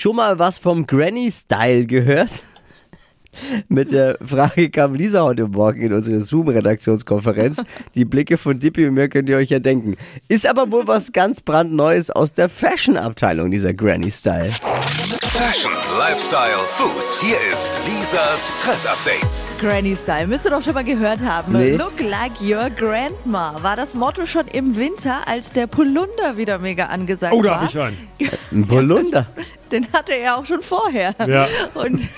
Schon mal was vom Granny Style gehört? Mit der Frage kam Lisa heute Morgen in unsere Zoom-Redaktionskonferenz. Die Blicke von Dippy und mir könnt ihr euch ja denken. Ist aber wohl was ganz brandneues aus der Fashion-Abteilung, dieser Granny Style. Fashion, Lifestyle, Food. Hier ist Lisas Trend Update. Granny Style, müsst ihr doch schon mal gehört haben. Nee. Look like your grandma war das Motto schon im Winter, als der Polunder wieder mega angesagt Oh, da war. hab ich einen. Ein Polunder. Den hatte er auch schon vorher. Ja. Und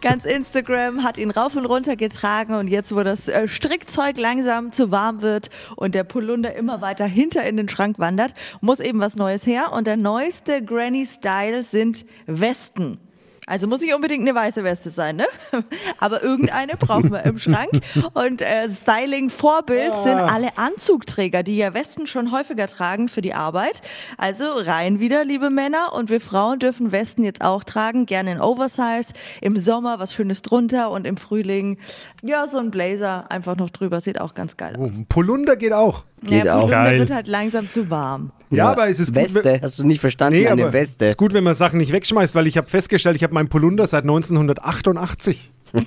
ganz Instagram hat ihn rauf und runter getragen und jetzt, wo das äh, Strickzeug langsam zu warm wird und der Polunder immer weiter hinter in den Schrank wandert, muss eben was Neues her. Und der neueste Granny Style sind Westen. Also muss nicht unbedingt eine weiße Weste sein, ne? Aber irgendeine brauchen wir im Schrank. Und äh, Styling-Vorbild sind alle Anzugträger, die ja Westen schon häufiger tragen für die Arbeit. Also rein wieder, liebe Männer. Und wir Frauen dürfen Westen jetzt auch tragen, gerne in Oversize. Im Sommer was Schönes drunter und im Frühling, ja, so ein Blazer einfach noch drüber. Sieht auch ganz geil Oh, aus. ein Polunder geht auch. Geht ja, auch. Polunder Geil. wird halt langsam zu warm. Ja, aber es ist gut, Weste, wenn- hast du nicht verstanden? Nee, Eine aber Weste. ist gut, wenn man Sachen nicht wegschmeißt, weil ich habe festgestellt, ich habe meinen Polunder seit 1988. Pod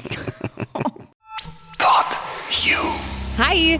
You. Hi,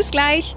Bis gleich.